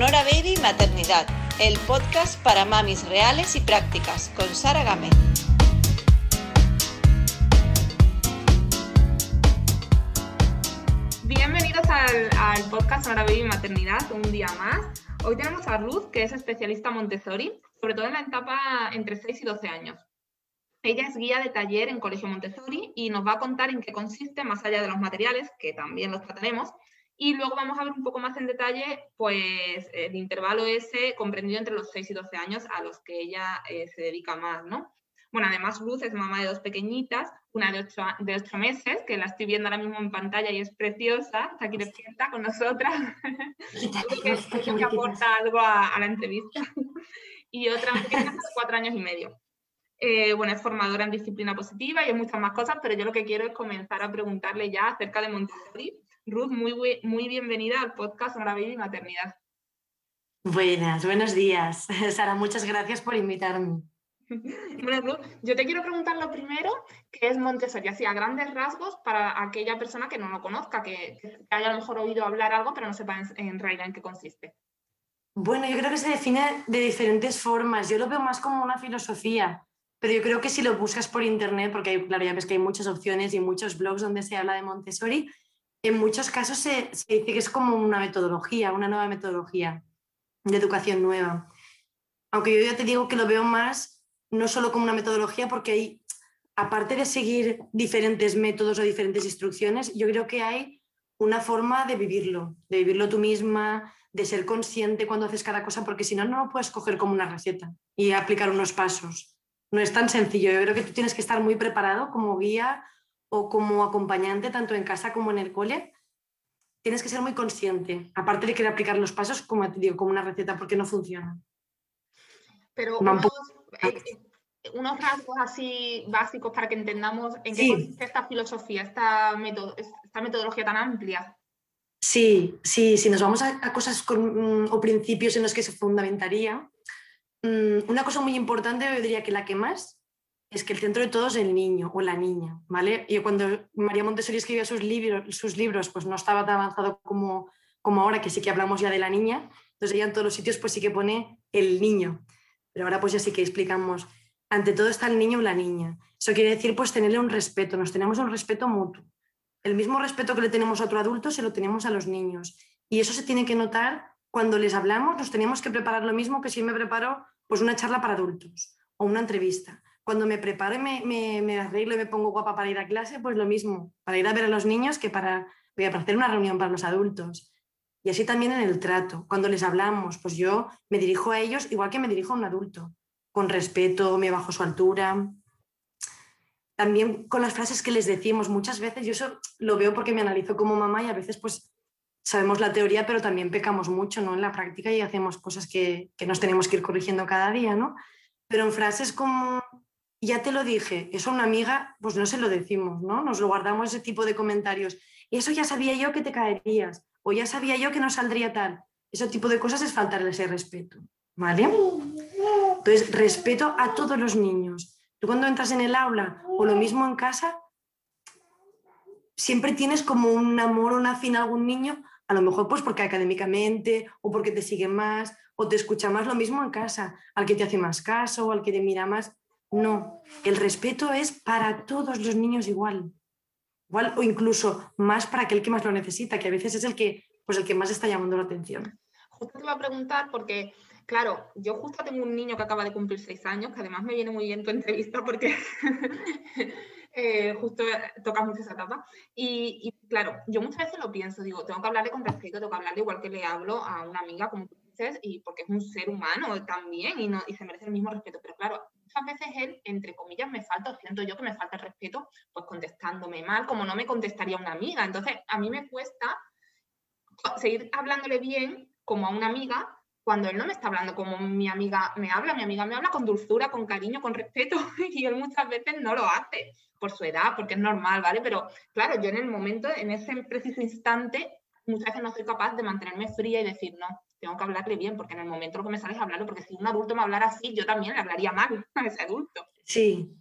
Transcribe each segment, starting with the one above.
Sonora Baby Maternidad, el podcast para mamis reales y prácticas, con Sara Gámez. Bienvenidos al, podcast Sonora Baby Maternidad, un día más. Hoy tenemos a Ruth, que es especialista Montessori, sobre todo en la etapa entre 6 y 12 años. Ella es guía de taller en Colegio Montessori y nos va a contar en qué consiste, más allá de los materiales, que también los trataremos, y luego vamos a ver un poco más en detalle, pues, el intervalo ese comprendido entre los 6 y 12 años a los que ella eh, se dedica más, ¿no? Bueno, además Luz es mamá de dos pequeñitas, una de 8, de ocho meses, que la estoy viendo ahora mismo en pantalla y es preciosa, está aquí despierta con nosotras, que, que aporta algo a, la entrevista, y otra pequeña de cuatro años y medio. Eh, bueno, es formadora en disciplina positiva y en muchas más cosas, pero yo lo que quiero es comenzar a preguntarle ya acerca de Montessori, Ruth, muy, muy bienvenida al podcast Baby y Maternidad. Buenas, buenos días. Sara, muchas gracias por invitarme. Bueno, Ruth, yo te quiero preguntar lo primero, ¿qué es Montessori? Así, a grandes rasgos, para aquella persona que no lo conozca, que, haya a lo mejor oído hablar algo, pero no sepa en, en, realidad en qué consiste. Bueno, yo creo que se define de diferentes formas. Yo lo veo más como una filosofía, pero yo creo que si lo buscas por internet, porque claro, ya ves que hay muchas opciones y muchos blogs donde se habla de Montessori, en muchos casos se, dice que es como una metodología, una nueva metodología de educación nueva. Aunque yo ya te digo que lo veo más no solo como una metodología, porque hay, aparte de seguir diferentes métodos o diferentes instrucciones, yo creo que hay una forma de vivirlo, de vivirlo tú misma, de ser consciente cuando haces cada cosa, porque si no, no lo puedes coger como una receta y aplicar unos pasos. No es tan sencillo. Yo creo que tú tienes que estar muy preparado como guía o como acompañante, tanto en casa como en el cole, tienes que ser muy consciente, aparte de querer aplicar los pasos, como digo, como una receta, porque no funciona. Pero unos, eh, unos, rasgos así básicos para que entendamos en qué consiste esta filosofía, esta, esta metodología tan amplia. Sí, sí, si nos vamos a, cosas con, mm, o principios en los que se fundamentaría, mm, una cosa muy importante, yo diría que la que más es que el centro de todo es el niño o la niña, ¿vale? Y cuando María Montessori escribía sus libros, sus libros pues no estaba tan avanzado como, como ahora, que sí que hablamos ya de la niña, entonces ella en todos los sitios pues sí que pone el niño, pero ahora pues ya sí que explicamos, ante todo está el niño o la niña. Eso quiere decir pues tenerle un respeto, nos tenemos un respeto mutuo. El mismo respeto que le tenemos a otro adulto se lo tenemos a los niños. Y eso se tiene que notar cuando les hablamos, nos tenemos que preparar lo mismo que si me preparo pues una charla para adultos o una entrevista cuando me preparo y me, arreglo y me pongo guapa para ir a clase, pues lo mismo, para ir a ver a los niños que para, para hacer una reunión para los adultos. Y así también en el trato. Cuando les hablamos, pues yo me dirijo a ellos igual que me dirijo a un adulto, con respeto, me bajo su altura. También con las frases que les decimos, muchas veces yo eso lo veo porque me analizo como mamá y a veces pues sabemos la teoría, pero también pecamos mucho ¿no? en la práctica y hacemos cosas que, que nos tenemos que ir corrigiendo cada día, ¿no? Pero en frases como ya te lo dije, eso a una amiga, pues no se lo decimos, ¿no? Nos lo guardamos ese tipo de comentarios. Y eso ya sabía yo que te caerías, o ya sabía yo que no saldría tal. Ese tipo de cosas es faltarle ese respeto, ¿vale? Entonces, respeto a todos los niños. Tú cuando entras en el aula o lo mismo en casa, siempre tienes como un amor o una afín a algún niño, a lo mejor pues porque académicamente o porque te sigue más o te escucha más, lo mismo en casa, al que te hace más caso o al que te mira más. No, el respeto es para todos los niños igual. Igual o incluso más para aquel que más lo necesita, que a veces es el que, pues el que más está llamando la atención. Justo te iba a preguntar porque, claro, yo justo tengo un niño que acaba de cumplir seis años, que además me viene muy bien tu entrevista porque eh, justo tocas mucho esa etapa. Y, y, claro, yo muchas veces lo pienso, digo, tengo que hablarle con respeto, tengo que hablarle igual que le hablo a una amiga, como y porque es un ser humano también y, se merece el mismo respeto. Pero claro, muchas veces él, entre comillas, me falta, siento yo que me falta el respeto, pues contestándome mal, como no me contestaría una amiga. Entonces, a mí me cuesta seguir hablándole bien como a una amiga cuando él no me está hablando como mi amiga me habla, mi amiga me habla con dulzura, con cariño, con respeto, y él muchas veces no lo hace por su edad, porque es normal, ¿vale? Pero claro, yo en el momento, en ese preciso instante, muchas veces no soy capaz de mantenerme fría y decir, no, tengo que hablarle bien, porque en el momento lo que me sale es hablarlo, porque si un adulto me hablara así, yo también le hablaría mal a ese adulto. Sí,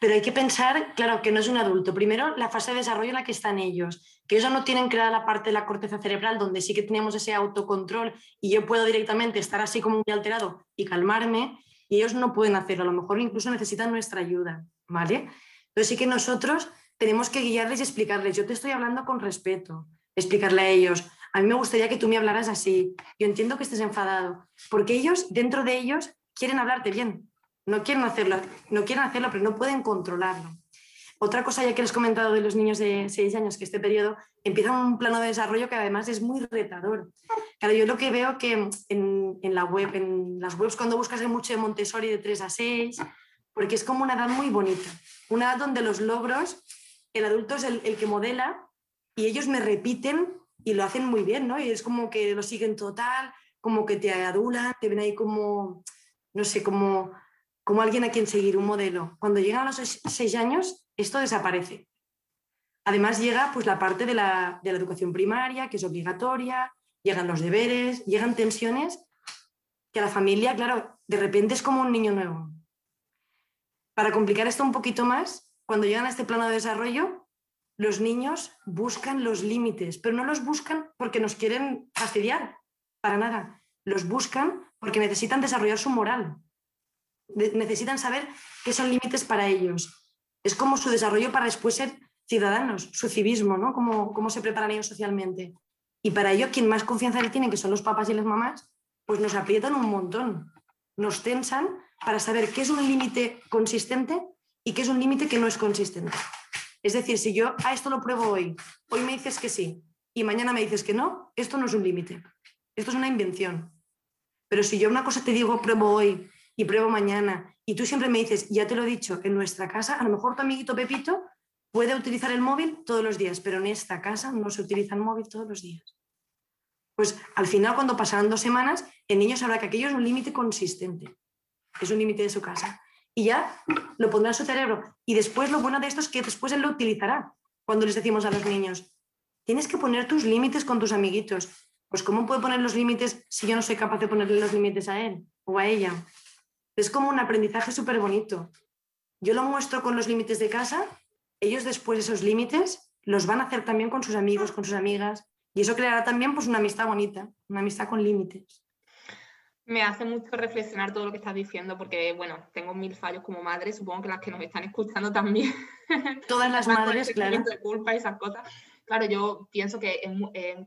Pero hay que pensar, claro, que no es un adulto. Primero, la fase de desarrollo en la que están ellos, que ellos no tienen creada la parte de la corteza cerebral donde sí que tenemos ese autocontrol y yo puedo directamente estar así como muy alterado y calmarme, y ellos no pueden hacerlo. A lo mejor incluso necesitan nuestra ayuda, ¿vale? Entonces sí que nosotros tenemos que guiarles y explicarles, yo te estoy hablando con respeto, explicarle a ellos, a mí me gustaría que tú me hablaras así, yo entiendo que estés enfadado, porque ellos, dentro de ellos, quieren hablarte bien, no quieren hacerlo, no quieren hacerlo, pero no pueden controlarlo. Otra cosa ya que les he comentado de los niños de 6 años, que este periodo empieza un plano de desarrollo que además es muy retador. Claro, yo lo que veo que en, la web, en las webs cuando buscas hay mucho de Montessori de 3 a 6, porque es como una edad muy bonita, una edad donde los logros, el adulto es el que modela y ellos me repiten y lo hacen muy bien, ¿no? Y es como que lo siguen total, como que te adulan, te ven ahí como, no sé, como, como alguien a quien seguir, un modelo. Cuando llegan a los seis años, esto desaparece. Además llega pues la parte de la, de la educación primaria, que es obligatoria, llegan los deberes, llegan tensiones, que a la familia, claro, de repente es como un niño nuevo. Para complicar esto un poquito más, cuando llegan a este plano de desarrollo, los niños buscan los límites, pero no los buscan porque nos quieren fastidiar, para nada. Los buscan porque necesitan desarrollar su moral. Necesitan saber qué son límites para ellos. Es como su desarrollo para después ser ciudadanos, su civismo, ¿no? Cómo, cómo se preparan ellos socialmente. Y para ello, quien más confianza le tienen, que son los papás y las mamás, pues nos aprietan un montón, nos tensan para saber qué es un límite consistente y qué es un límite que no es consistente. Es decir, si yo a esto lo pruebo hoy, hoy me dices que sí y mañana me dices que no, esto no es un límite, esto es una invención. Pero si yo una cosa te digo, pruebo hoy y pruebo mañana y tú siempre me dices, ya te lo he dicho, en nuestra casa, a lo mejor tu amiguito Pepito puede utilizar el móvil todos los días, pero en esta casa no se utiliza el móvil todos los días. Pues al final, cuando pasaran dos semanas, el niño sabrá que aquello es un límite consistente, es un límite de su casa y ya lo pondrá en su cerebro. Y después lo bueno de esto es que después él lo utilizará cuando les decimos a los niños, tienes que poner tus límites con tus amiguitos. Pues ¿cómo puedo poner los límites si yo no soy capaz de ponerle los límites a él o a ella? Es como un aprendizaje súper bonito. Yo lo muestro con los límites de casa, ellos después esos límites los van a hacer también con sus amigos, con sus amigas, y eso creará también pues, una amistad bonita, una amistad con límites me hace mucho reflexionar todo lo que estás diciendo, porque, bueno, tengo mil fallos como madre, supongo que las que nos están escuchando también. Todas las madres, claro. De culpa y esas cosas. Claro, yo pienso que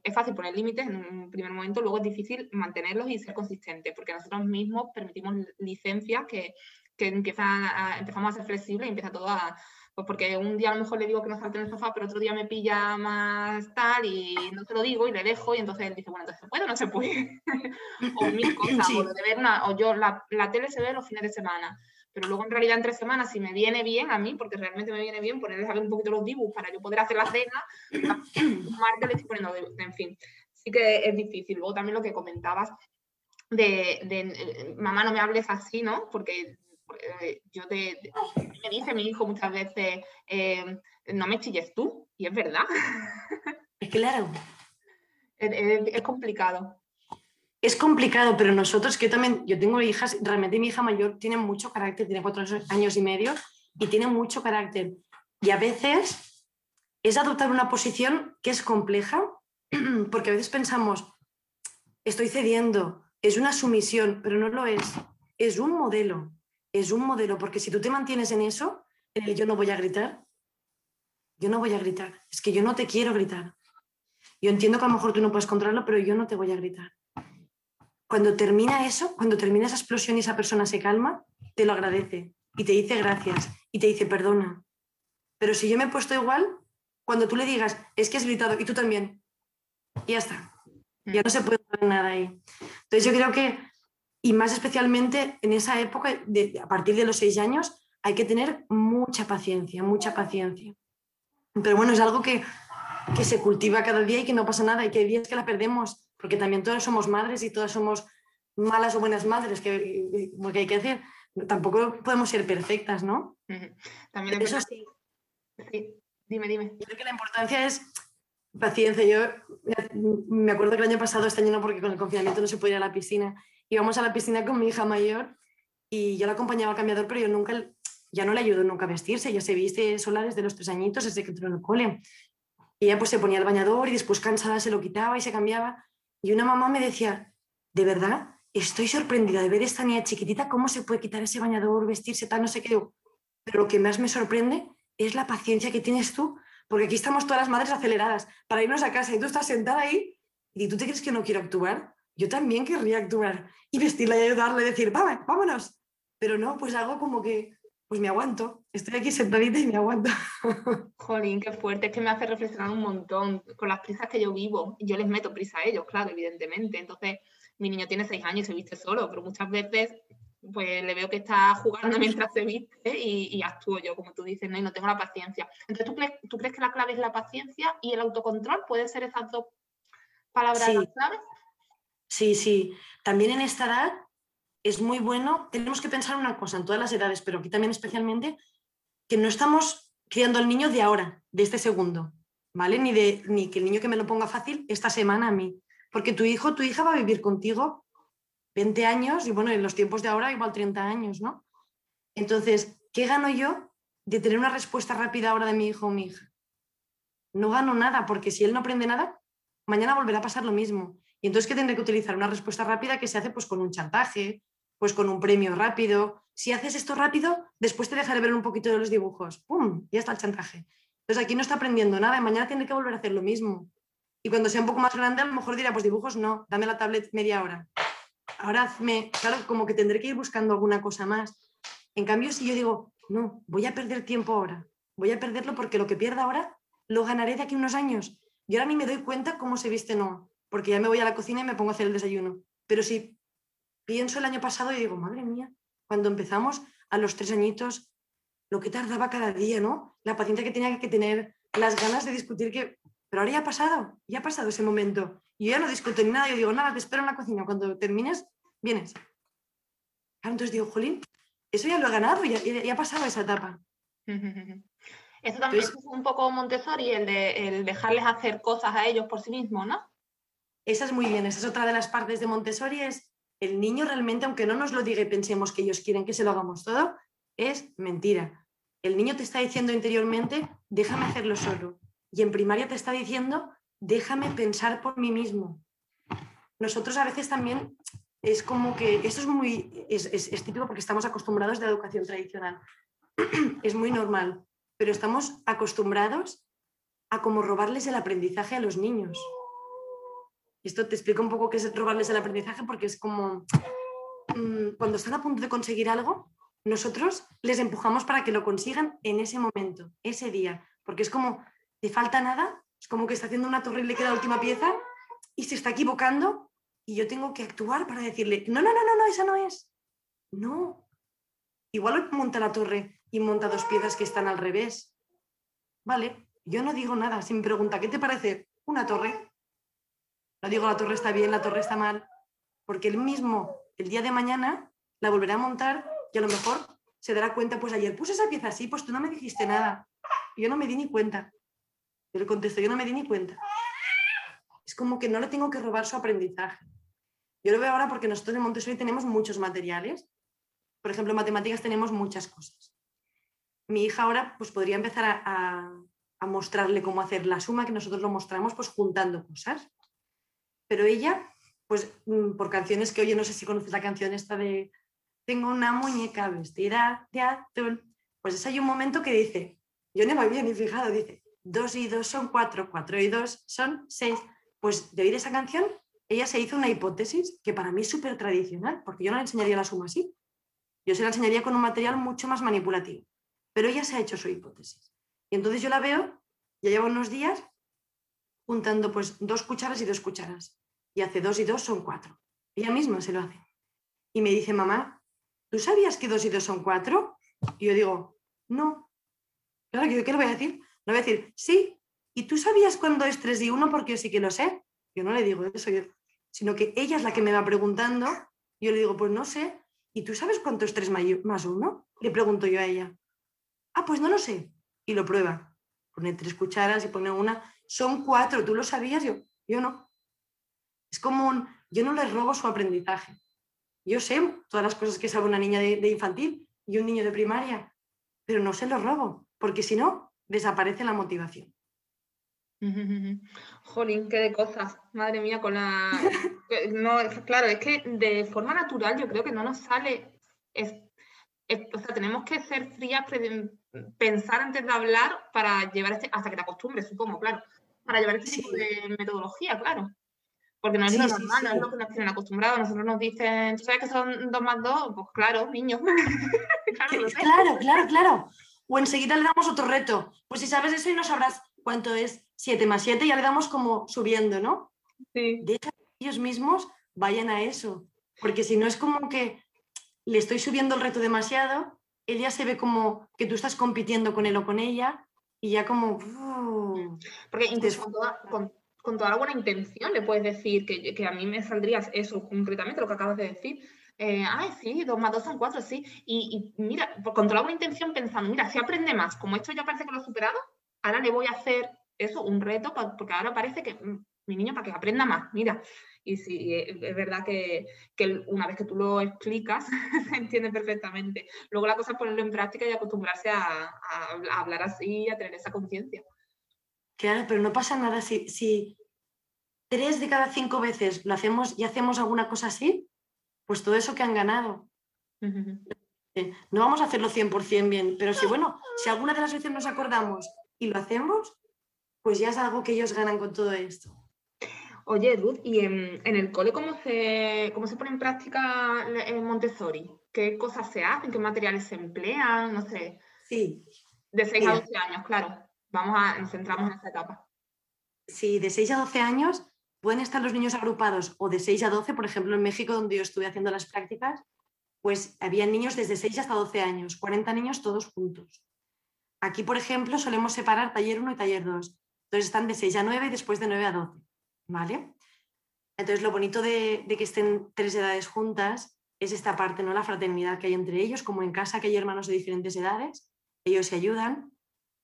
es, fácil poner límites en un primer momento, luego es difícil mantenerlos y ser consistente, porque nosotros mismos permitimos licencias que, que empiezan a, empezamos a ser flexibles y empieza todo a, pues porque un día a lo mejor le digo que no salte en el sofá, pero otro día me pilla más tal y no te lo digo y le dejo y entonces él dice, bueno, entonces ¿se puede o no se puede? o mil cosas, o, de ver una, o yo, la, la, tele se ve los fines de semana, pero luego en realidad entre semanas, si me viene bien a mí, porque realmente me viene bien ponerles a ver un poquito los dibujos para yo poder hacer la cena, martes le estoy poniendo, en fin, sí que es difícil. Luego también lo que comentabas de, de, eh, mamá no me hables así, ¿no? Porque eh, yo te, me dice mi hijo muchas veces, eh, no me chilles tú, y es verdad. Claro. es, es, es, complicado. Es complicado, pero nosotros, que también, yo tengo hijas, realmente mi hija mayor tiene mucho carácter, tiene cuatro años y medio y tiene mucho carácter. Y a veces es adoptar una posición que es compleja, porque a veces pensamos, estoy cediendo, es una sumisión, pero no lo es, es un modelo es un modelo, porque si tú te mantienes en eso, yo no voy a gritar, yo no voy a gritar, es que yo no te quiero gritar. Yo entiendo que a lo mejor tú no puedes controlarlo, pero yo no te voy a gritar. Cuando termina eso, cuando termina esa explosión y esa persona se calma, te lo agradece y te dice gracias y te dice perdona. Pero si yo me he puesto igual, cuando tú le digas, es que has gritado y tú también, ya está. Ya no se puede hacer nada ahí. Entonces yo creo que y más especialmente en esa época, de, a partir de los seis años, hay que tener mucha paciencia, mucha paciencia. Pero bueno, es algo que, que se cultiva cada día y que no pasa nada y que hay días que la perdemos, porque también todas somos madres y todas somos malas o buenas madres, que, porque hay que decir, tampoco podemos ser perfectas, ¿no? También Eso sí. sí. Dime, dime. Yo creo que la importancia es paciencia. Yo me acuerdo que el año pasado, este año no, porque con el confinamiento no se podía ir a la piscina, íbamos a la piscina con mi hija mayor y yo la acompañaba al cambiador, pero yo nunca ya no le ayudó nunca a vestirse, ya se viste sola desde los tres añitos, desde que entró en el cole. Ella pues se ponía el bañador y después cansada se lo quitaba y se cambiaba. Y una mamá me decía, de verdad, estoy sorprendida de ver esta niña chiquitita, cómo se puede quitar ese bañador, vestirse tal, no sé qué. Pero lo que más me sorprende es la paciencia que tienes tú, porque aquí estamos todas las madres aceleradas para irnos a casa y tú estás sentada ahí y tú te crees que no quiero actuar. Yo también querría actuar y vestirla y ayudarle y decir, vamos, vámonos. Pero no, pues algo como que, pues me aguanto. Estoy aquí sentadita y me aguanto. Jolín, qué fuerte. Es que me hace reflexionar un montón con las prisas que yo vivo. Yo les meto prisa a ellos, claro, evidentemente. Entonces, mi niño tiene seis años y se viste solo, pero muchas veces pues le veo que está jugando mientras se viste y, actúo yo, como tú dices, ¿no? y no tengo la paciencia. Entonces, ¿tú crees, ¿tú crees que la clave es la paciencia y el autocontrol? ¿Pueden ser esas dos palabras sí. claves? Sí, sí. También en esta edad es muy bueno, tenemos que pensar una cosa en todas las edades, pero aquí también especialmente, que no estamos criando al niño de ahora, de este segundo, ¿vale? Ni, de, ni que el niño que me lo ponga fácil esta semana a mí. Porque tu hijo, tu hija va a vivir contigo 20 años y bueno, en los tiempos de ahora igual 30 años, ¿no? Entonces, ¿qué gano yo de tener una respuesta rápida ahora de mi hijo o mi hija? No gano nada, porque si él no aprende nada, mañana volverá a pasar lo mismo. Y entonces, ¿qué tendré que utilizar? Una respuesta rápida que se hace pues con un chantaje, pues con un premio rápido. Si haces esto rápido, después te dejaré ver un poquito de los dibujos. ¡Pum! Ya está el chantaje. Entonces aquí no está aprendiendo nada y mañana tiene que volver a hacer lo mismo. Y cuando sea un poco más grande, a lo mejor dirá, pues dibujos no, dame la tablet media hora. Ahora hazme, claro, como que tendré que ir buscando alguna cosa más. En cambio, si yo digo, no, voy a perder tiempo ahora, voy a perderlo porque lo que pierda ahora lo ganaré de aquí unos años. Yo ahora ni me doy cuenta cómo se viste no, porque ya me voy a la cocina y me pongo a hacer el desayuno. Pero si pienso el año pasado y digo, madre mía, cuando empezamos a los tres añitos, lo que tardaba cada día, ¿no? La paciencia que tenía que tener, las ganas de discutir que pero ahora ya ha pasado, ya ha pasado ese momento. Y yo ya no discuto ni nada, yo digo, nada, te espero en la cocina, cuando termines, vienes. entonces digo, Jolín, eso ya lo he ganado, ya, ya, ha pasado esa etapa. Eso también es un poco Montessori, el de el dejarles hacer cosas a ellos por sí mismos, ¿no? Esa es muy bien, esa es otra de las partes de Montessori, es el niño realmente, aunque no nos lo diga y pensemos que ellos quieren que se lo hagamos todo, es mentira. El niño te está diciendo interiormente, déjame hacerlo solo y en primaria te está diciendo, déjame pensar por mí mismo. Nosotros a veces también es como que, esto es muy, es, típico porque estamos acostumbrados de la educación tradicional, es muy normal, pero estamos acostumbrados a como robarles el aprendizaje a los niños. Esto te explico un poco qué es robarles el aprendizaje porque es como mm, cuando están a punto de conseguir algo, nosotros les empujamos para que lo consigan en ese momento, ese día, porque es como te falta nada, es como que está haciendo una torre y le queda la última pieza y se está equivocando y yo tengo que actuar para decirle, no, no, no, no, no, esa no es. No. Igual monta la torre y monta dos piezas que están al revés. Vale, yo no digo nada. Si me pregunta, ¿qué te parece una torre? No digo la torre está bien, la torre está mal, porque él mismo, el día de mañana, la volverá a montar y a lo mejor se dará cuenta, pues ayer puse esa pieza así, pues tú no me dijiste nada. Yo no me di ni cuenta. Pero contesto, yo no me di ni cuenta. Es como que no le tengo que robar su aprendizaje. Yo lo veo ahora porque nosotros en Montessori tenemos muchos materiales. Por ejemplo, en matemáticas tenemos muchas cosas. Mi hija ahora pues, podría empezar a, a mostrarle cómo hacer la suma, que nosotros lo mostramos pues juntando cosas. Pero ella, pues mm, por canciones que oye, no sé si conoces la canción esta de Tengo una muñeca vestida de azul, pues hay un momento que dice, yo no me había ni fijado, dice, 2 y 2 son 4, 4 y 2 son 6. Pues de oír esa canción, ella se hizo una hipótesis que para mí es súper tradicional, porque yo no le enseñaría la suma así. Yo se la enseñaría con un material mucho más manipulativo. Pero ella se ha hecho su hipótesis. Y entonces yo la veo, ya lleva unos días, juntando pues dos cucharas y dos cucharas. Y hace 2 y 2 son 4. Ella misma se lo hace. Y me dice, mamá, ¿tú sabías que 2 y 2 son 4? Y yo digo, no. Claro, ¿qué le voy a decir? No voy a decir, sí, ¿y tú sabías cuándo es 3 y 1? Porque yo sí que lo sé. Yo no le digo eso, sino que ella es la que me va preguntando. Yo le digo, pues no sé. ¿Y tú sabes cuánto es 3 más 1? Le pregunto yo a ella. Ah, pues no lo sé. Y lo prueba. Pone tres cucharas y pone una. Son cuatro, ¿tú lo sabías? Yo, yo no. Es como un, yo no le robo su aprendizaje. Yo sé todas las cosas que sabe una niña de, de infantil y un niño de primaria, pero no se lo robo, porque si no, desaparece la motivación. Jolín, qué de cosas, madre mía, con la... no, claro, es que de forma natural yo creo que no nos sale... o sea, tenemos que ser frías, pensar antes de hablar para llevar este... hasta que te acostumbres, supongo, claro, para llevar este tipo de metodología, claro. Porque no es lo normal, no es lo que nos tienen acostumbrados. Nosotros nos dicen, ¿tú sabes que son dos más dos? Pues claro, niños. claro, claro, claro, O enseguida le damos otro reto. Pues si sabes eso y no sabrás cuánto es 7 más 7, ya le damos como subiendo, ¿no? Sí. Deja que ellos mismos vayan a eso. Porque si no es como que le estoy subiendo el reto demasiado, él ya se ve como que tú estás compitiendo con él o con ella y ya como... Porque incluso con, con toda la buena intención le puedes decir que, que, a mí me saldría eso concretamente, lo que acabas de decir. Eh, ay, sí, dos más dos son cuatro, sí. Y, mira, con toda la buena intención pensando, mira, si aprende más, como esto ya parece que lo he superado, ahora le voy a hacer eso, un reto, porque ahora parece que mm, mi niño para que aprenda más, mira. Y sí, es verdad que, que una vez que tú lo explicas, se entiende perfectamente. Luego la cosa es ponerlo en práctica y acostumbrarse a, a hablar así, a tener esa conciencia. Claro, pero no pasa nada si, si tres de cada cinco veces lo hacemos y hacemos alguna cosa así, pues todo eso que han ganado. Eh, no vamos a hacerlo 100% bien, pero si bueno, si alguna de las veces nos acordamos y lo hacemos, pues ya es algo que ellos ganan con todo esto. Oye, Ruth, ¿y en, el cole cómo se, cómo se pone en práctica en Montessori? ¿Qué cosas se hacen? ¿Qué materiales se emplean? No sé. Sí. De 6 a 12 años, claro. Vamos a, nos centramos en esa etapa. Sí, de 6 a 12 años pueden estar los niños agrupados o de 6 a 12, por ejemplo, en México, donde yo estuve haciendo las prácticas, pues había niños desde 6 hasta 12 años, 40 niños todos juntos. Aquí, por ejemplo, solemos separar taller 1 y taller 2. Entonces están de 6 a 9 y después de 9 a 12. ¿Vale? Entonces, lo bonito de, que estén tres edades juntas es esta parte, ¿no? La fraternidad que hay entre ellos, como en casa que hay hermanos de diferentes edades, ellos se ayudan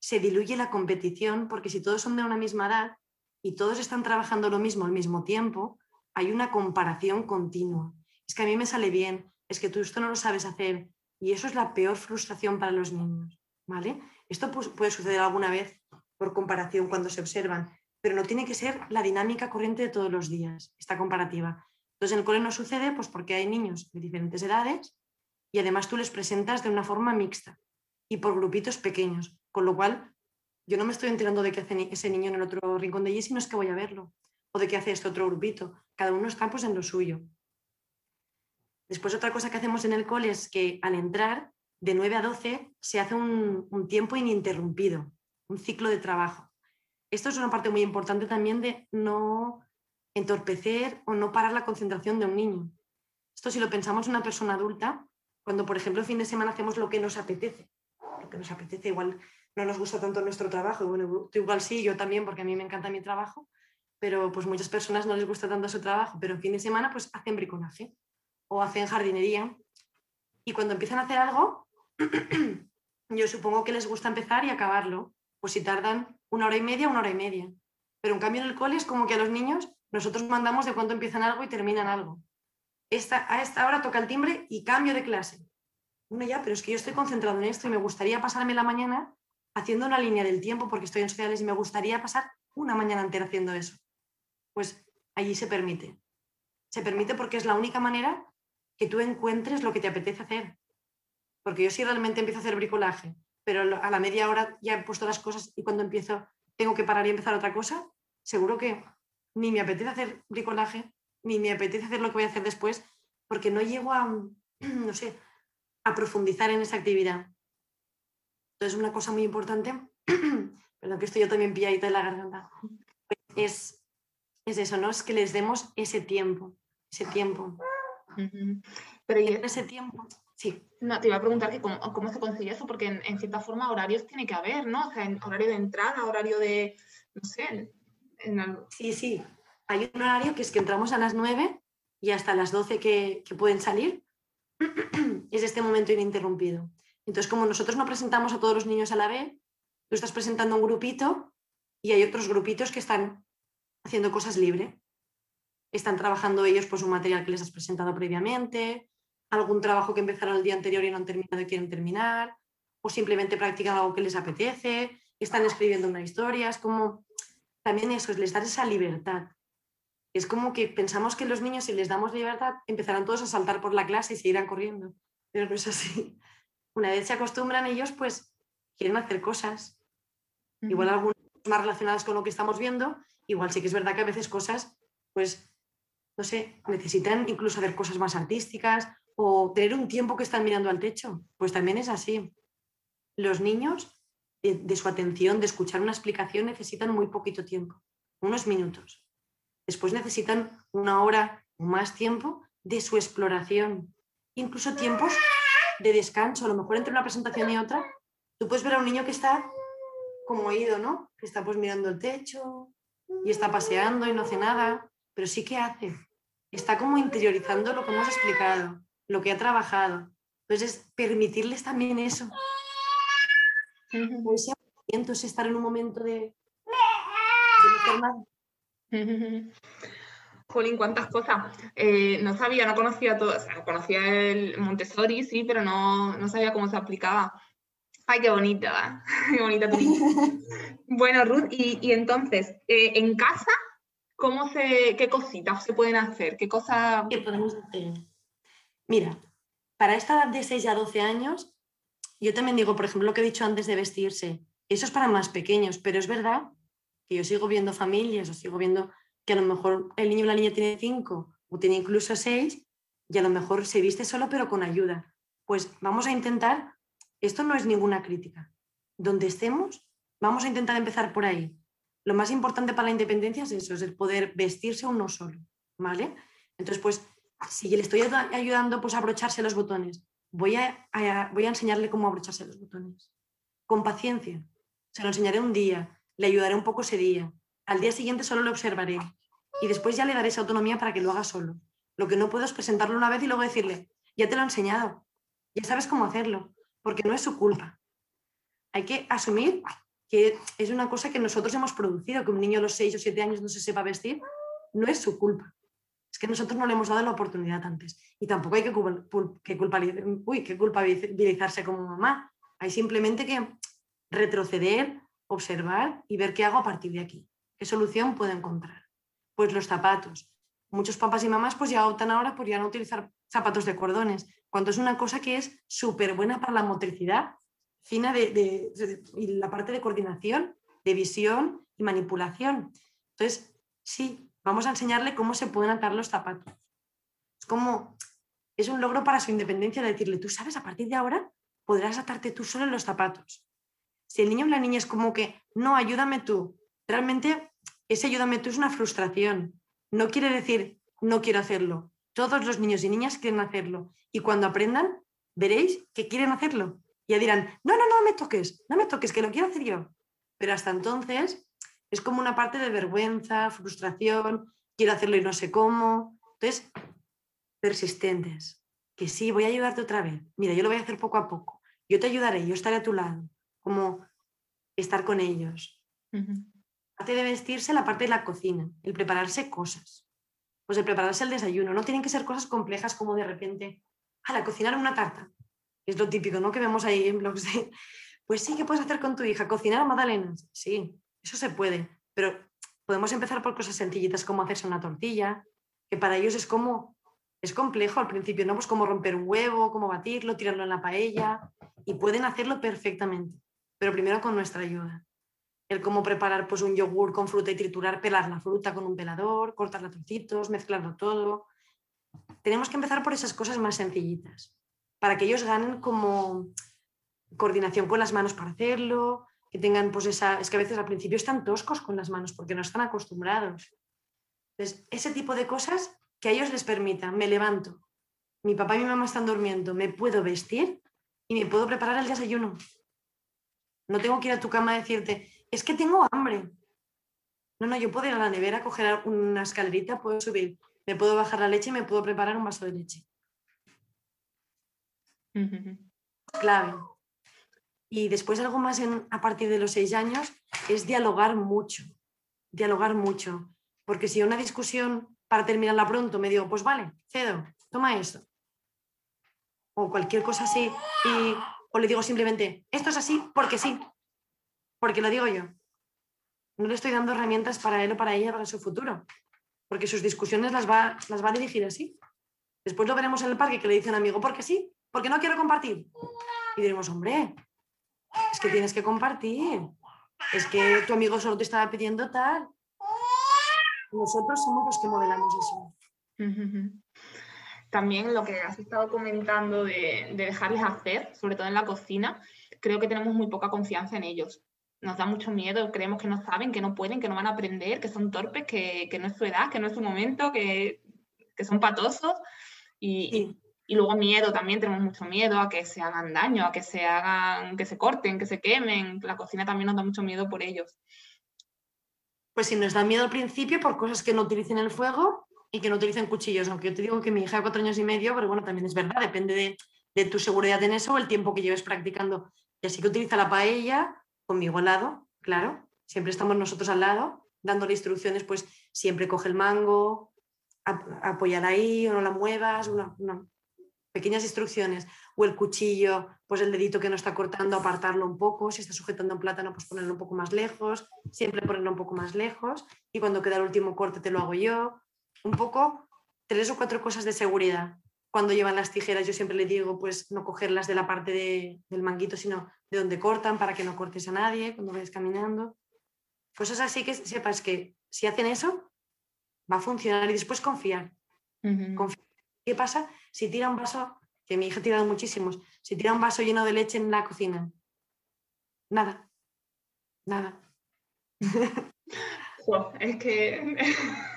se diluye la competición porque si todos son de una misma edad y todos están trabajando lo mismo al mismo tiempo, hay una comparación continua. Es que a mí me sale bien, es que tú esto no lo sabes hacer y eso es la peor frustración para los niños, ¿vale? Esto puede suceder alguna vez por comparación cuando se observan, pero no tiene que ser la dinámica corriente de todos los días, esta comparativa. Entonces en el cole no sucede pues porque hay niños de diferentes edades y además tú les presentas de una forma mixta y por grupitos pequeños. Con lo cual, yo no me estoy enterando de qué hace ese niño en el otro rincón de allí, sino es que voy a verlo. O de qué hace este otro grupito. Cada uno está pues en lo suyo. Después otra cosa que hacemos en el cole es que al entrar, de 9 a 12, se hace un, un tiempo ininterrumpido, un ciclo de trabajo. Esto es una parte muy importante también de no entorpecer o no parar la concentración de un niño. Esto si lo pensamos en una persona adulta, cuando por ejemplo fin de semana hacemos lo que nos apetece, lo que nos apetece, igual no nos gusta tanto nuestro trabajo, bueno, igual sí, yo también, porque a mí me encanta mi trabajo, pero pues muchas personas no les gusta tanto su trabajo, pero fin de semana pues hacen bricolaje o hacen jardinería y cuando empiezan a hacer algo, yo supongo que les gusta empezar y acabarlo, pues si tardan una hora y media, una hora y media. Pero en cambio en el cole es como que a los niños nosotros mandamos de cuándo empiezan algo y terminan algo. Esta, a esta hora toca el timbre y cambio de clase ya, pero es que yo estoy concentrado en esto y me gustaría pasarme la mañana haciendo una línea del tiempo porque estoy en sociales y me gustaría pasar una mañana entera haciendo eso. Pues allí se permite. Se permite porque es la única manera que tú encuentres lo que te apetece hacer. Porque yo sí realmente empiezo a hacer bricolaje, pero a la media hora ya he puesto las cosas y cuando empiezo tengo que parar y empezar otra cosa, seguro que ni me apetece hacer bricolaje, ni me apetece hacer lo que voy a hacer después, porque no llego a, no sé, a profundizar en esa actividad. Entonces, una cosa muy importante, perdón que estoy yo también pilladita de la garganta, es, es eso, ¿no? Es que les demos ese tiempo, ese tiempo. Pero y ese tiempo, sí. No, te iba a preguntar que cómo, se consigue eso, porque en, cierta forma horarios tiene que haber, ¿no? O sea, horario de entrada, horario de, no sé. Sí, sí. Hay un horario que es que entramos a las 9 y hasta las 12 que, que pueden salir, es este momento ininterrumpido. Entonces, como nosotros no presentamos a todos los niños a la vez, tú estás presentando un grupito y hay otros grupitos que están haciendo cosas libre. Están trabajando ellos pues un material que les has presentado previamente, algún trabajo que empezaron el día anterior y no han terminado y quieren terminar, o simplemente practican algo que les apetece, están escribiendo una historia, es como también eso, es les dar esa libertad. Es como que pensamos que los niños, si les damos libertad, empezarán todos a saltar por la clase y se irán corriendo. Pero no es así. Una vez se acostumbran ellos, pues quieren hacer cosas. Igual algunas más relacionadas con lo que estamos viendo, igual sí que es verdad que a veces cosas, pues, no sé, necesitan incluso hacer cosas más artísticas o tener un tiempo que están mirando al techo. Pues también es así. Los niños, de su atención, de escuchar una explicación, necesitan muy poquito tiempo, unos minutos Después necesitan una hora más tiempo de su exploración, incluso tiempos de descanso. A lo mejor entre una presentación y otra, tú puedes ver a un niño que está como oído, ¿no? Que está pues mirando el techo y está paseando y no hace nada, pero sí que hace. Está como interiorizando lo que hemos explicado, lo que ha trabajado. Entonces, permitirles también eso. Pues es estar en un momento de, de Jolín, cuántas cosas. Eh, no sabía, no conocía todo, o sea, conocía el Montessori, sí, pero no, no sabía cómo se aplicaba. Ay, qué bonita, qué bonita tu Bueno, Ruth, y, entonces, eh, en casa, ¿cómo se, qué cositas se pueden hacer? ¿Qué cosas...? ¿Qué podemos hacer? Mira, para esta edad de 6 a 12 años, yo también digo, por ejemplo, lo que he dicho antes de vestirse, eso es para más pequeños, pero es verdad que yo sigo viendo familias o sigo viendo que a lo mejor el niño o la niña tiene cinco o tiene incluso seis y a lo mejor se viste solo pero con ayuda. Pues vamos a intentar, esto no es ninguna crítica, donde estemos, vamos a intentar empezar por ahí. Lo más importante para la independencia es eso, es el poder vestirse uno solo, ¿vale? Entonces, pues, si le estoy ayudando pues, a abrocharse los botones, voy a, voy a enseñarle cómo abrocharse los botones. Con paciencia. Se lo enseñaré un día, le ayudaré un poco ese día. Al día siguiente solo lo observaré y después ya le daré esa autonomía para que lo haga solo. Lo que no puedo es presentarlo una vez y luego decirle, ya te lo he enseñado, ya sabes cómo hacerlo, porque no es su culpa. Hay que asumir que es una cosa que nosotros hemos producido, que un niño a los 6 o 7 años no se sepa vestir, no es su culpa. Es que nosotros no le hemos dado la oportunidad antes. Y tampoco hay que, que, que culpabilizarse como mamá. Hay simplemente que retroceder observar y ver qué hago a partir de aquí. ¿Qué solución puedo encontrar? Pues los zapatos. Muchos papás y mamás pues ya optan ahora por ya no utilizar zapatos de cordones, cuando es una cosa que es súper buena para la motricidad fina de, y la parte de coordinación, de visión y manipulación. Entonces, sí, vamos a enseñarle cómo se pueden atar los zapatos. Es como, es un logro para su independencia decirle, tú sabes, a partir de ahora podrás atarte tú solo en los zapatos. Si el niño o la niña es como que, no, ayúdame tú, realmente ese ayúdame tú es una frustración. No quiere decir, no quiero hacerlo. Todos los niños y niñas quieren hacerlo. Y cuando aprendan, veréis que quieren hacerlo. Y ya dirán, no, no, no me toques, no me toques, que lo quiero hacer yo. Pero hasta entonces es como una parte de vergüenza, frustración, quiero hacerlo y no sé cómo. Entonces, persistentes, que sí, voy a ayudarte otra vez. Mira, yo lo voy a hacer poco a poco. Yo te ayudaré, yo estaré a tu lado como estar con ellos. Aparte de vestirse, la parte de la cocina, el prepararse cosas. Pues el prepararse el desayuno. No tienen que ser cosas complejas como de repente, a la cocinar una tarta. Es lo típico, ¿no? Que vemos ahí en blogs de, pues sí, ¿qué puedes hacer con tu hija? Cocinar magdalenas. Sí, eso se puede, pero podemos empezar por cosas sencillitas como hacerse una tortilla, que para ellos es como, es complejo al principio, ¿no? Pues como romper un huevo, como batirlo, tirarlo en la paella, y pueden hacerlo perfectamente pero primero con nuestra ayuda. El cómo preparar pues, un yogur con fruta y triturar, pelar la fruta con un pelador, cortar a trocitos, mezclarlo todo. Tenemos que empezar por esas cosas más sencillitas, para que ellos ganen como coordinación con las manos para hacerlo, que tengan pues esa, es que a veces al principio están toscos con las manos porque no están acostumbrados. Entonces, ese tipo de cosas que a ellos les permitan, me levanto, mi papá y mi mamá están durmiendo, me puedo vestir y me puedo preparar el desayuno. No tengo que ir a tu cama a decirte, es que tengo hambre. No, no, yo puedo ir a la nevera, coger una escalerita, puedo subir, me puedo bajar la leche y me puedo preparar un vaso de leche. Clave. Y después algo más a partir de los seis años es dialogar mucho, dialogar mucho. Porque si una discusión para terminarla pronto me digo, pues vale, cedo, toma esto. O cualquier cosa así. Y o le digo simplemente, esto es así porque sí, porque lo digo yo. No le estoy dando herramientas para él o para ella para su futuro, porque sus discusiones las va, las va a dirigir así. Después lo veremos en el parque que le dice un amigo, porque sí, porque no quiero compartir. Y diremos, hombre, que tienes que compartir. Es que tu amigo solo te estaba pidiendo tal. Nosotros somos los que modelamos eso. También lo que has estado comentando de, dejarles hacer, sobre todo en la cocina, creo que tenemos muy poca confianza en ellos. Nos da mucho miedo, creemos que no saben, que no pueden, que no van a aprender, que son torpes, que, no es su edad, que no es su momento, que, son patosos. Y, y luego miedo también, tenemos mucho miedo a que se hagan daño, a que se hagan, que se corten, que se quemen. La cocina también nos da mucho miedo por ellos. Pues si nos da miedo al principio por cosas que no utilicen el fuego y que no utilicen cuchillos, aunque yo te digo que mi hija de cuatro años y medio, pero bueno, también es verdad, depende de, tu seguridad en eso o el tiempo que lleves practicando. Y así que utiliza la paella conmigo al lado, claro, siempre estamos nosotros al lado, dándole instrucciones, pues siempre coge el mango, apoyar ahí o no la muevas, una, pequeñas instrucciones, o el cuchillo, pues el dedito que no está cortando, apartarlo un poco, si está sujetando un plátano, pues ponerlo un poco más lejos, siempre ponerlo un poco más lejos, y cuando queda el último corte te lo hago yo, un poco tres o cuatro cosas de seguridad. Cuando llevan las tijeras, yo siempre le digo, pues no cogerlas de la parte del manguito, sino de donde cortan para que no cortes a nadie cuando vayas caminando. Cosas así que sepas que si hacen eso, va a funcionar y después confiar. confiar. ¿Qué pasa si tira un vaso, que mi hija ha tirado muchísimos, si tira un vaso lleno de leche en la cocina? Nada, nada. es que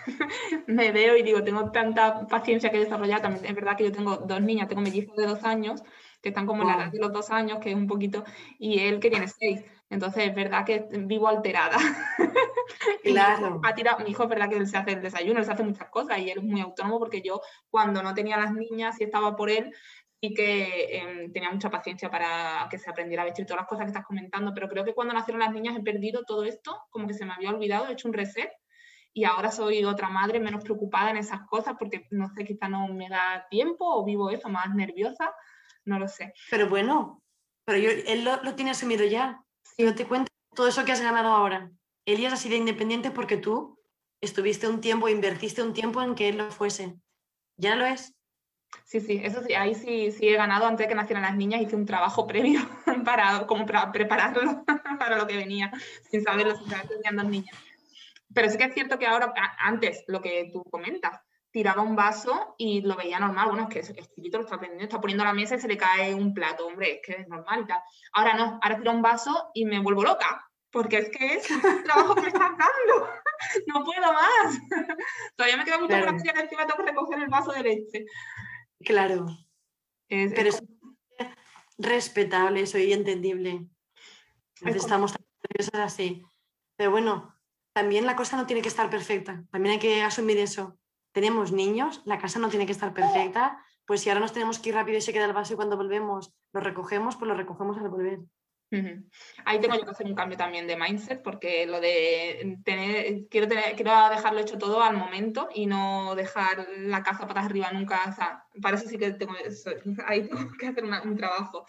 me veo y digo, tengo tanta paciencia que desarrollar. También es verdad que yo tengo dos niñas, tengo mellizos de dos años, que están como en la edad de los dos años, que es un poquito, y él que tiene seis. Entonces es verdad que vivo alterada. Claro. ha tirado, mi hijo es verdad que él se hace el desayuno, él se hace muchas cosas y él es muy autónomo porque yo cuando no tenía las niñas y estaba por él, sí que em, tenía mucha paciencia para que se aprendiera a vestir todas las cosas que estás comentando, pero creo que cuando nacieron las niñas he perdido todo esto, como que se me había olvidado, he hecho un reset y ahora soy otra madre menos preocupada en esas cosas porque no sé, quizá no me da tiempo o vivo eso más nerviosa, no lo sé. Pero bueno, pero yo, él lo, lo tiene asumido ya. Si yo te cuento todo eso que has ganado ahora. Él ya es así de independiente porque tú estuviste un tiempo, invertiste un tiempo en que él lo fuese. ¿Ya lo es? Sí, sí, eso sí, ahí sí, sí he ganado antes de que nacieran las niñas, hice un trabajo previo para, como para prepararlo para lo que venía, sin saberlo, sin saber que tenían dos niñas. Pero sí que es cierto que ahora, antes, lo que tú comentas, tiraba un vaso y lo veía normal. Bueno, es que es chiquito, lo está aprendiendo, está poniendo a la mesa y se le cae un plato, hombre, es que es normal y tal. Ahora no, ahora tiro un vaso y me vuelvo loca, porque es que es el trabajo que me estás dando. no puedo más. Todavía me queda mucho claro. hacer, encima tengo que recoger el vaso de leche. Claro. Pero es respetable eso y entendible. estamos tan así. Pero bueno, también la cosa no tiene que estar perfecta. También hay que asumir eso tenemos niños, la casa no tiene que estar perfecta, pues si ahora nos tenemos que ir rápido y se queda el vaso y cuando volvemos lo recogemos, pues lo recogemos al volver. Ahí tengo yo que hacer un cambio también de mindset porque lo de tener, quiero, dejarlo hecho todo al momento y no dejar la casa para arriba nunca. O para eso sí que tengo, ahí tengo que hacer un trabajo.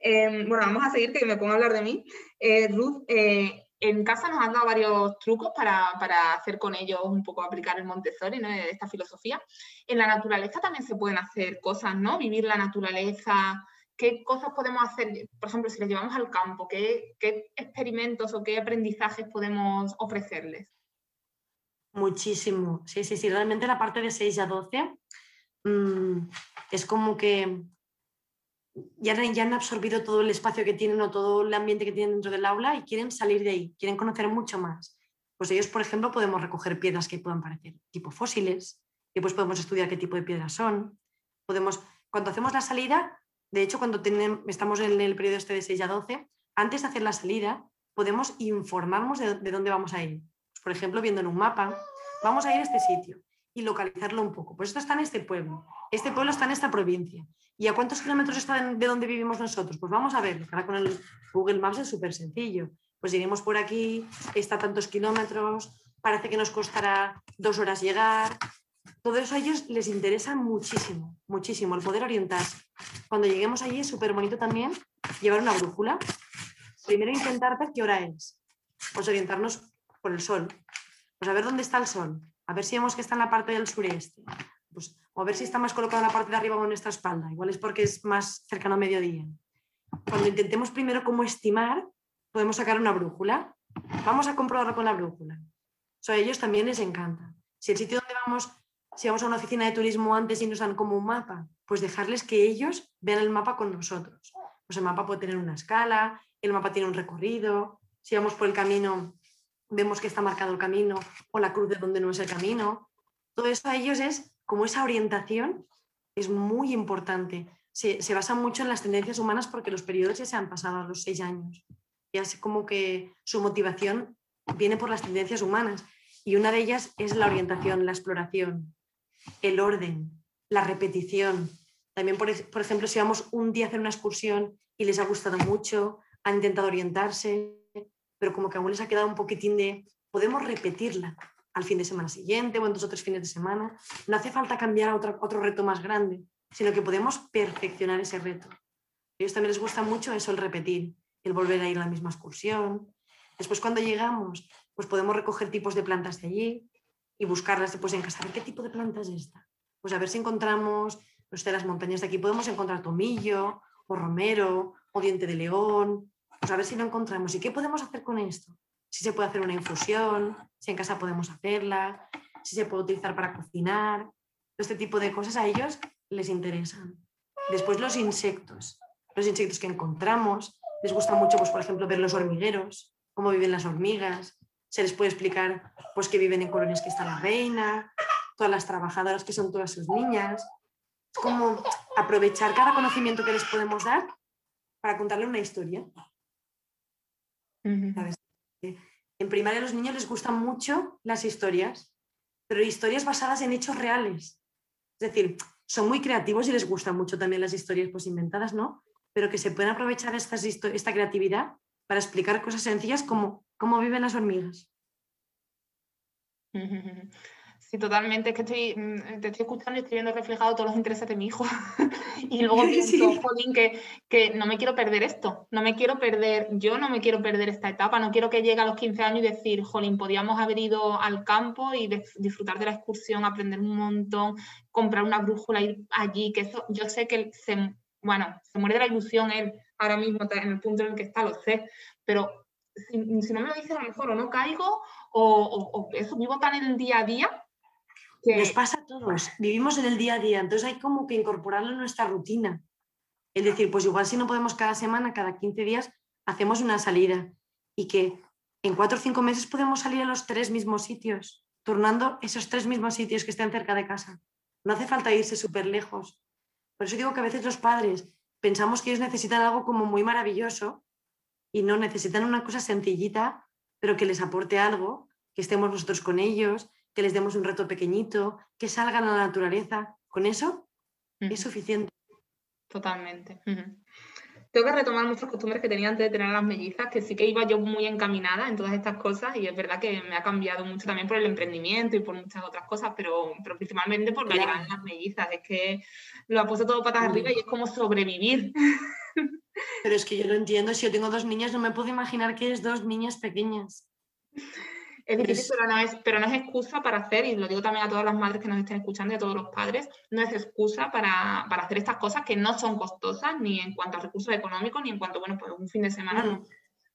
Em, bueno, vamos a seguir que me pongo a hablar de mí. Eh, Ruth, eh, en casa nos han dado varios trucos para, hacer con ellos un poco aplicar el Montessori, ¿no? esta filosofía. En la naturaleza también se pueden hacer cosas, ¿no? Vivir la naturaleza. ¿Qué cosas podemos hacer? Por ejemplo, si les llevamos al campo, ¿qué, experimentos o qué aprendizajes podemos ofrecerles? Muchísimo. Sí, sí, sí. Realmente la parte de 6 a 12 mm, es como que ya, han absorbido todo el espacio que tienen o todo el ambiente que tienen dentro del aula y quieren salir de ahí, quieren conocer mucho más. Pues ellos, por ejemplo, podemos recoger piedras que puedan parecer tipo fósiles, y pues podemos estudiar qué tipo de piedras son. Podemos, cuando hacemos la salida, de hecho, cuando estamos en el periodo este de 6 a 12, antes de hacer la salida, podemos informarnos de dónde vamos a ir. Por ejemplo, viendo en un mapa, vamos a ir a este sitio y localizarlo un poco. Pues esto está en este pueblo, este pueblo está en esta provincia. ¿Y a cuántos kilómetros está de donde vivimos nosotros? Pues vamos a ver, ahora con el Google Maps es súper sencillo. Pues iremos por aquí, está a tantos kilómetros, parece que nos costará dos horas llegar. Todo eso a ellos les interesa muchísimo, muchísimo, el poder orientarse. Cuando lleguemos allí es súper bonito también llevar una brújula. Primero intentar ver qué hora es. Pues orientarnos por el sol. Pues a ver dónde está el sol. A ver si vemos que está en la parte del sureste. Pues, o a ver si está más colocado en la parte de arriba o en nuestra espalda. Igual es porque es más cercano a mediodía. Cuando intentemos primero cómo estimar, podemos sacar una brújula. Vamos a comprobarlo con la brújula. Eso a ellos también les encanta. Si el sitio donde vamos, si vamos a una oficina de turismo antes y nos dan como un mapa, pues dejarles que ellos vean el mapa con nosotros. Pues el mapa puede tener una escala, el mapa tiene un recorrido, si vamos por el camino vemos que está marcado el camino o la cruz de donde no es el camino. Todo eso a ellos es como esa orientación es muy importante. Se, se basa mucho en las tendencias humanas porque los periodos ya se han pasado a los seis años. Ya es como que su motivación viene por las tendencias humanas y una de ellas es la orientación, la exploración, el orden, la repetición. También, por, por ejemplo, si vamos un día a hacer una excursión y les ha gustado mucho, han intentado orientarse, pero como que aún les ha quedado un poquitín de, podemos repetirla al fin de semana siguiente o en dos o tres fines de semana. No hace falta cambiar a otro, otro reto más grande, sino que podemos perfeccionar ese reto. A ellos también les gusta mucho eso, el repetir, el volver a ir a la misma excursión. Después cuando llegamos, pues podemos recoger tipos de plantas de allí y buscarlas después en casa. ¿Qué tipo de planta es esta? Pues a ver si encontramos, pues de las montañas de aquí podemos encontrar tomillo o romero o diente de león pues a ver si lo encontramos. ¿Y qué podemos hacer con esto? Si se puede hacer una infusión, si en casa podemos hacerla, si se puede utilizar para cocinar. Este tipo de cosas a ellos les interesan. Después los insectos. Los insectos que encontramos. Les gusta mucho, pues, por ejemplo, ver los hormigueros, cómo viven las hormigas. Se les puede explicar pues, que viven en colonias que está la reina, todas las trabajadoras que son todas sus niñas. Es como aprovechar cada conocimiento que les podemos dar para contarle una historia. En primaria a los niños les gustan mucho las historias, pero historias basadas en hechos reales. Es decir, son muy creativos y les gustan mucho también las historias pues inventadas, ¿no? Pero que se pueden aprovechar esta creatividad para explicar cosas sencillas como cómo viven las hormigas. Sí, totalmente. Es que estoy, mm, te estoy escuchando y estoy viendo reflejado todos los intereses de mi hijo. y luego pienso, que, que no me quiero perder esto. No me quiero perder, yo no me quiero perder esta etapa. No quiero que llegue a los 15 años y decir, jolín, podíamos haber ido al campo y disfrutar de la excursión, aprender un montón, comprar una brújula, ir allí. Que eso, yo sé que se, bueno, se muere de la ilusión él ahora mismo en el punto en el que está, lo sé. Pero si, no me lo dices, a lo mejor o no caigo o, o eso vivo tan en el día a día nos pasa a todos, vivimos en el día a día, entonces hay como que incorporarlo en nuestra rutina. Es decir, pues igual si no podemos cada semana, cada 15 días, hacemos una salida y que en cuatro o cinco meses podemos salir a los tres mismos sitios, turnando esos tres mismos sitios que estén cerca de casa. No hace falta irse súper lejos. Por eso digo que a veces los padres pensamos que ellos necesitan algo como muy maravilloso y no necesitan una cosa sencillita, pero que les aporte algo, que estemos nosotros con ellos, que les demos un reto pequeñito, que salgan a la naturaleza. Con eso es suficiente. Totalmente. Tengo que retomar muchas costumbres que tenía antes de tener las mellizas, que sí que iba yo muy encaminada en todas estas cosas y es verdad que me ha cambiado mucho también por el emprendimiento y por muchas otras cosas, pero, principalmente por la llegada de las mellizas. Es que lo ha puesto todo patas arriba y es como sobrevivir. Pero es que yo lo entiendo, si yo tengo dos niñas no me puedo imaginar que es dos niñas pequeñas. Es difícil, pero no es, pero no es excusa para hacer, y lo digo también a todas las madres que nos estén escuchando y a todos los padres, no es excusa para, para hacer estas cosas que no son costosas ni en cuanto a recursos económicos, ni en cuanto, bueno, pues un fin de semana no,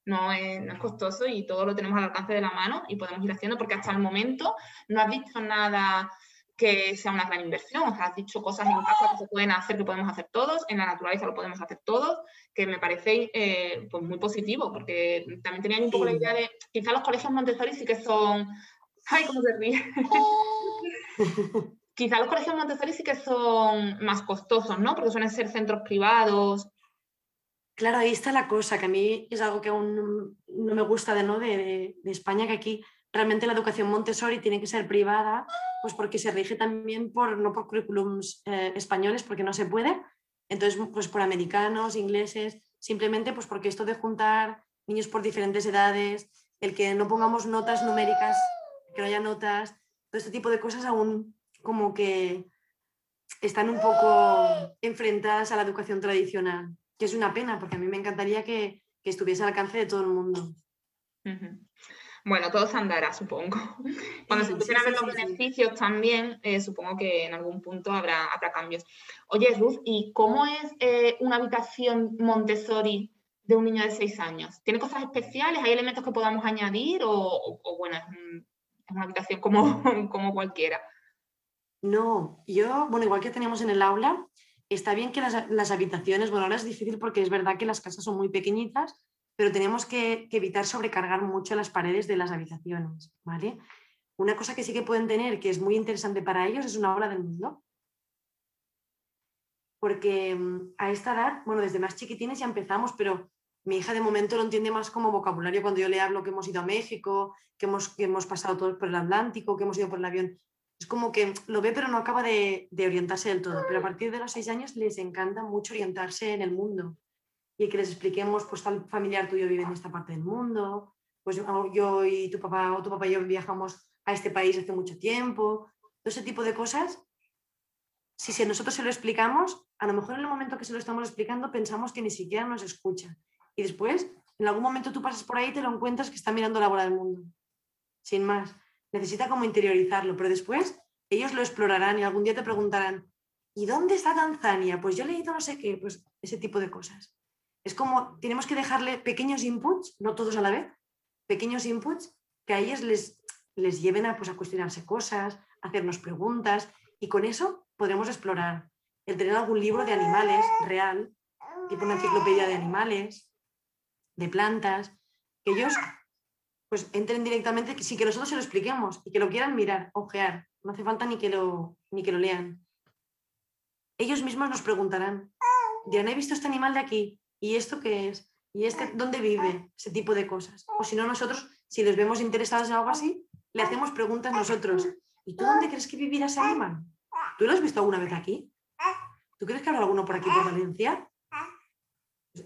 no, es, no es costoso y todo lo tenemos al alcance de la mano y podemos ir haciendo, porque hasta el momento no has dicho nada que sea una gran inversión. O sea, has dicho cosas en casa que se pueden hacer, que podemos hacer todos, en la naturaleza lo podemos hacer todos, que me parece eh, pues muy positivo, porque también tenía un poco la idea de, quizá los colegios Montessori sí que son, ay, cómo se ríe. quizá los colegios Montessori sí que son más costosos, ¿no? Porque suelen ser centros privados. Claro, ahí está la cosa, que a mí es algo que aún no me gusta de, ¿no? de, de España, que aquí realmente la educación Montessori tiene que ser privada, pues porque se rige también por, no por currículums eh, españoles, porque no se puede, entonces pues por americanos, ingleses, simplemente pues porque esto de juntar niños por diferentes edades, el que no pongamos notas numéricas, que no haya notas, todo este tipo de cosas aún como que están un poco enfrentadas a la educación tradicional. que es una pena, porque a mí me encantaría que, estuviese al alcance de todo el mundo. Bueno, todo se andará, supongo. Cuando se empiecen a ver los beneficios también, eh, supongo que en algún punto habrá, habrá cambios. Oye, Ruth, ¿y cómo es eh, una habitación Montessori de un niño de seis años? ¿Tiene cosas especiales? ¿Hay elementos que podamos añadir? ¿O, bueno, es, una habitación como, como cualquiera? No, yo, bueno, igual que teníamos en el aula, está bien que las, las habitaciones, bueno, ahora es difícil porque es verdad que las casas son muy pequeñitas, pero tenemos que, evitar sobrecargar mucho las paredes de las habitaciones, ¿vale? Una cosa que sí que pueden tener, que es muy interesante para ellos, es una obra del mundo. Porque mm, a esta edad, bueno, desde más chiquitines ya empezamos, pero mi hija de momento lo entiende más como vocabulario cuando yo le hablo que hemos ido a México, que hemos, que hemos pasado todos por el Atlántico, que hemos ido por el avión. Es como que lo ve pero no acaba de, de orientarse del todo. Pero a partir de los seis años les encanta mucho orientarse en el mundo y que les expliquemos, pues tal familiar tuyo vive en esta parte del mundo, pues yo y tu papá o tu papá y yo viajamos a este país hace mucho tiempo, todo ese tipo de cosas. Si nosotros se lo explicamos, a lo mejor en el momento que se lo estamos explicando pensamos que ni siquiera nos escucha. Y después, en algún momento tú pasas por ahí y te lo encuentras que está mirando la bola del mundo. Sin más. Necesita como interiorizarlo, pero después ellos lo explorarán y algún día te preguntarán, ¿y dónde está Tanzania? Pues yo he leído no sé qué, pues ese tipo de cosas. Es como tenemos que dejarle pequeños inputs, no todos a la vez, pequeños inputs que a ellos les, les lleven a, pues, a cuestionarse cosas, a hacernos preguntas y con eso podremos explorar. El tener algún libro de animales real, tipo una enciclopedia de animales, de plantas, que ellos pues entren directamente, sí que nosotros se lo expliquemos y que lo quieran mirar, ojear, no hace falta ni que lo, ni que lo lean. Ellos mismos nos preguntarán, dirán, he visto este animal de aquí, ¿y esto qué es? ¿Y este dónde vive? Ese tipo de cosas. O si no, nosotros, si les vemos interesados en algo así, le hacemos preguntas nosotros. ¿Y tú dónde crees que vivirá ese animal? ¿Tú lo has visto alguna vez aquí? ¿Tú crees que habrá alguno por aquí por Valencia?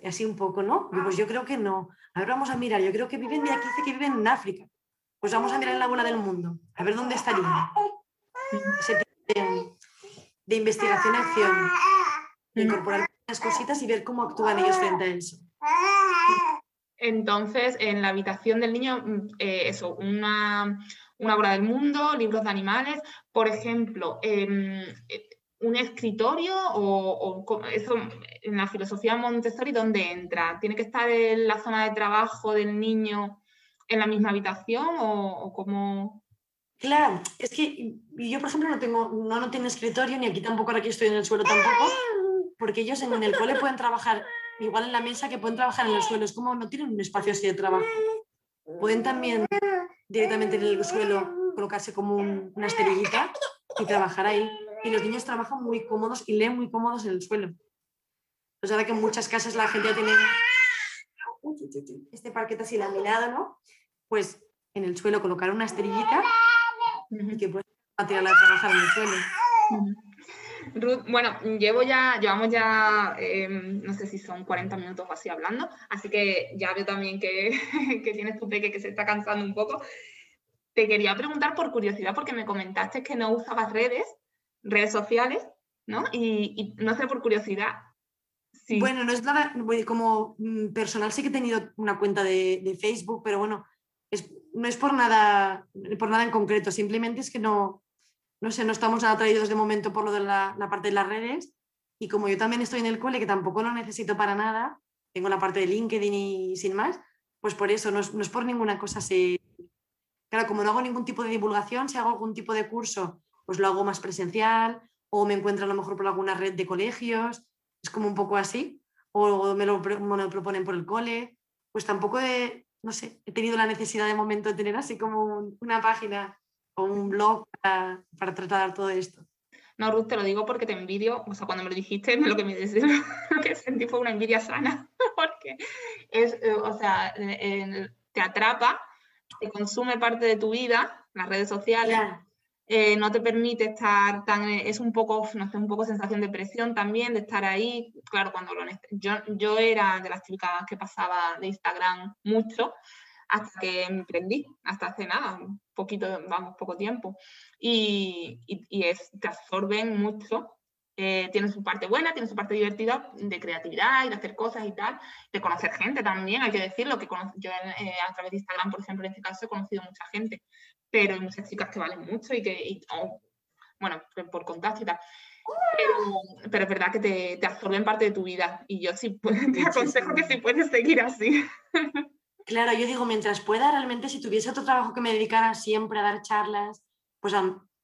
Así un poco, ¿no? Pues yo creo que no. A ver, vamos a mirar. Yo creo que viven, de aquí dice que viven en África. Pues vamos a mirar en la bola del mundo. A ver dónde estaría. Ese tipo de, investigación-acción. Incorporar las cositas y ver cómo actúan ellos frente a eso. Entonces, en la habitación del niño, mm, eh, eso, una, una, obra del mundo, libros de animales, por ejemplo, em, eh, un escritorio o, eso en la filosofía Montessori, ¿dónde entra? ¿Tiene que estar en la zona de trabajo del niño en la misma habitación o, o cómo? Claro, es que yo, por ejemplo, no tengo, no, no tengo escritorio, ni aquí tampoco, ahora aquí estoy en el suelo tampoco, porque ellos en el cole pueden trabajar igual en la mesa que pueden trabajar en el suelo. Es como no tienen un espacio así de trabajo. Pueden también directamente en el suelo colocarse como una esterillita y trabajar ahí. Y los niños trabajan muy cómodos y leen muy cómodos en el suelo. Pues ahora que en muchas casas la gente ya tiene este parquet así laminado, ¿no? Pues en el suelo colocar una esterillita y que puedan a trabajar en el suelo. Ruth, bueno, llevo ya, llevamos ya, em, no sé si son 40 minutos o así hablando, así que ya veo también que, que tienes tu peque que se está cansando un poco. Te quería preguntar por curiosidad, porque me comentaste que no usabas redes, redes sociales, ¿no? Y, no sé por curiosidad. Bueno, no es nada, como mm, personal sí que he tenido una cuenta de, de Facebook, pero bueno, es, no es por nada, por nada en concreto, simplemente es que no, no sé, no estamos atraídos de momento por lo de la, parte de las redes. Y como yo también estoy en el cole, que tampoco lo necesito para nada, tengo la parte de LinkedIn y sin más, pues por eso, no es, por ninguna cosa. Si, claro, como no hago ningún tipo de divulgación, si hago algún tipo de curso, pues lo hago más presencial o me encuentro a lo mejor por alguna red de colegios, es como un poco así, o me lo, me lo proponen por el cole, pues tampoco he, no sé, he tenido la necesidad de momento de tener así como una página o un blog para, para, tratar todo esto. No, Ruth, te lo digo porque te envidio, o sea, cuando me lo dijiste, lo que me lo que sentí fue una envidia sana, porque es, eh, o sea, te atrapa, te consume parte de tu vida, las redes sociales, eh, no te permite estar tan, es un poco, no sé, un poco sensación de presión también, de estar ahí, claro, cuando lo yo, yo era de las típicas que pasaba de Instagram mucho, hasta que emprendí, hasta hace nada, un poquito, vamos, poco tiempo. Y, y, es, te absorben mucho eh, tiene su parte buena, tiene su parte divertida de creatividad y de hacer cosas y tal, de conocer gente también, hay que decirlo, que yo eh, a través de Instagram, por ejemplo, en este caso he conocido mucha gente, pero hay muchas chicas que valen mucho y que, bueno, por contacto y tal. Pero, es verdad que te, te absorben parte de tu vida y yo sí te aconsejo que si puedes seguir así. Claro, yo digo, mientras pueda, realmente si tuviese otro trabajo que me dedicara siempre a dar charlas, pues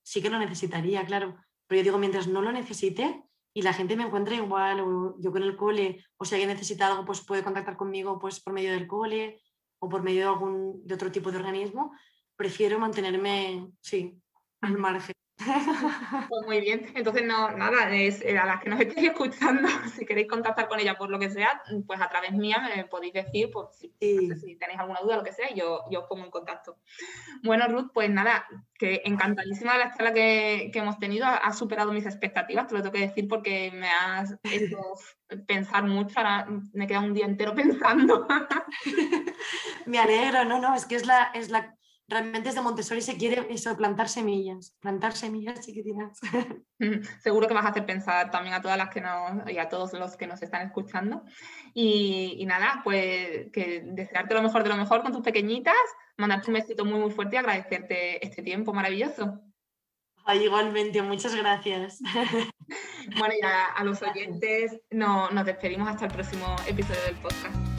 sí que lo necesitaría, claro. Pero yo digo, mientras no lo necesite y la gente me encuentre igual, o yo con el cole, o si alguien necesita algo, pues puede contactar conmigo pues por medio del cole o por medio de algún de otro tipo de organismo, prefiero mantenerme, sí, al margen. Pues muy bien, entonces no, nada, es, eh, a las que nos estéis escuchando, si queréis contactar con ella por lo que sea, pues a través mía me podéis decir, pues si, tenéis alguna duda, lo que sea, yo, yo os pongo en contacto. Bueno, Ruth, pues nada, que encantadísima de la charla que, que hemos tenido, ha, superado mis expectativas, te lo tengo que decir porque me has hecho pensar mucho, ahora me queda un día entero pensando. me alegro, no, no, es que es la, es la realmente desde Montessori se quiere eso, plantar semillas, plantar semillas chiquitinas. Seguro que vas a hacer pensar también a todas las que nos, y a todos los que nos están escuchando. Y, nada, pues que desearte lo mejor de lo mejor con tus pequeñitas, mandarte un besito muy muy fuerte y agradecerte este tiempo maravilloso. igualmente, muchas gracias. Bueno, y a, los oyentes no, nos despedimos hasta el próximo episodio del podcast.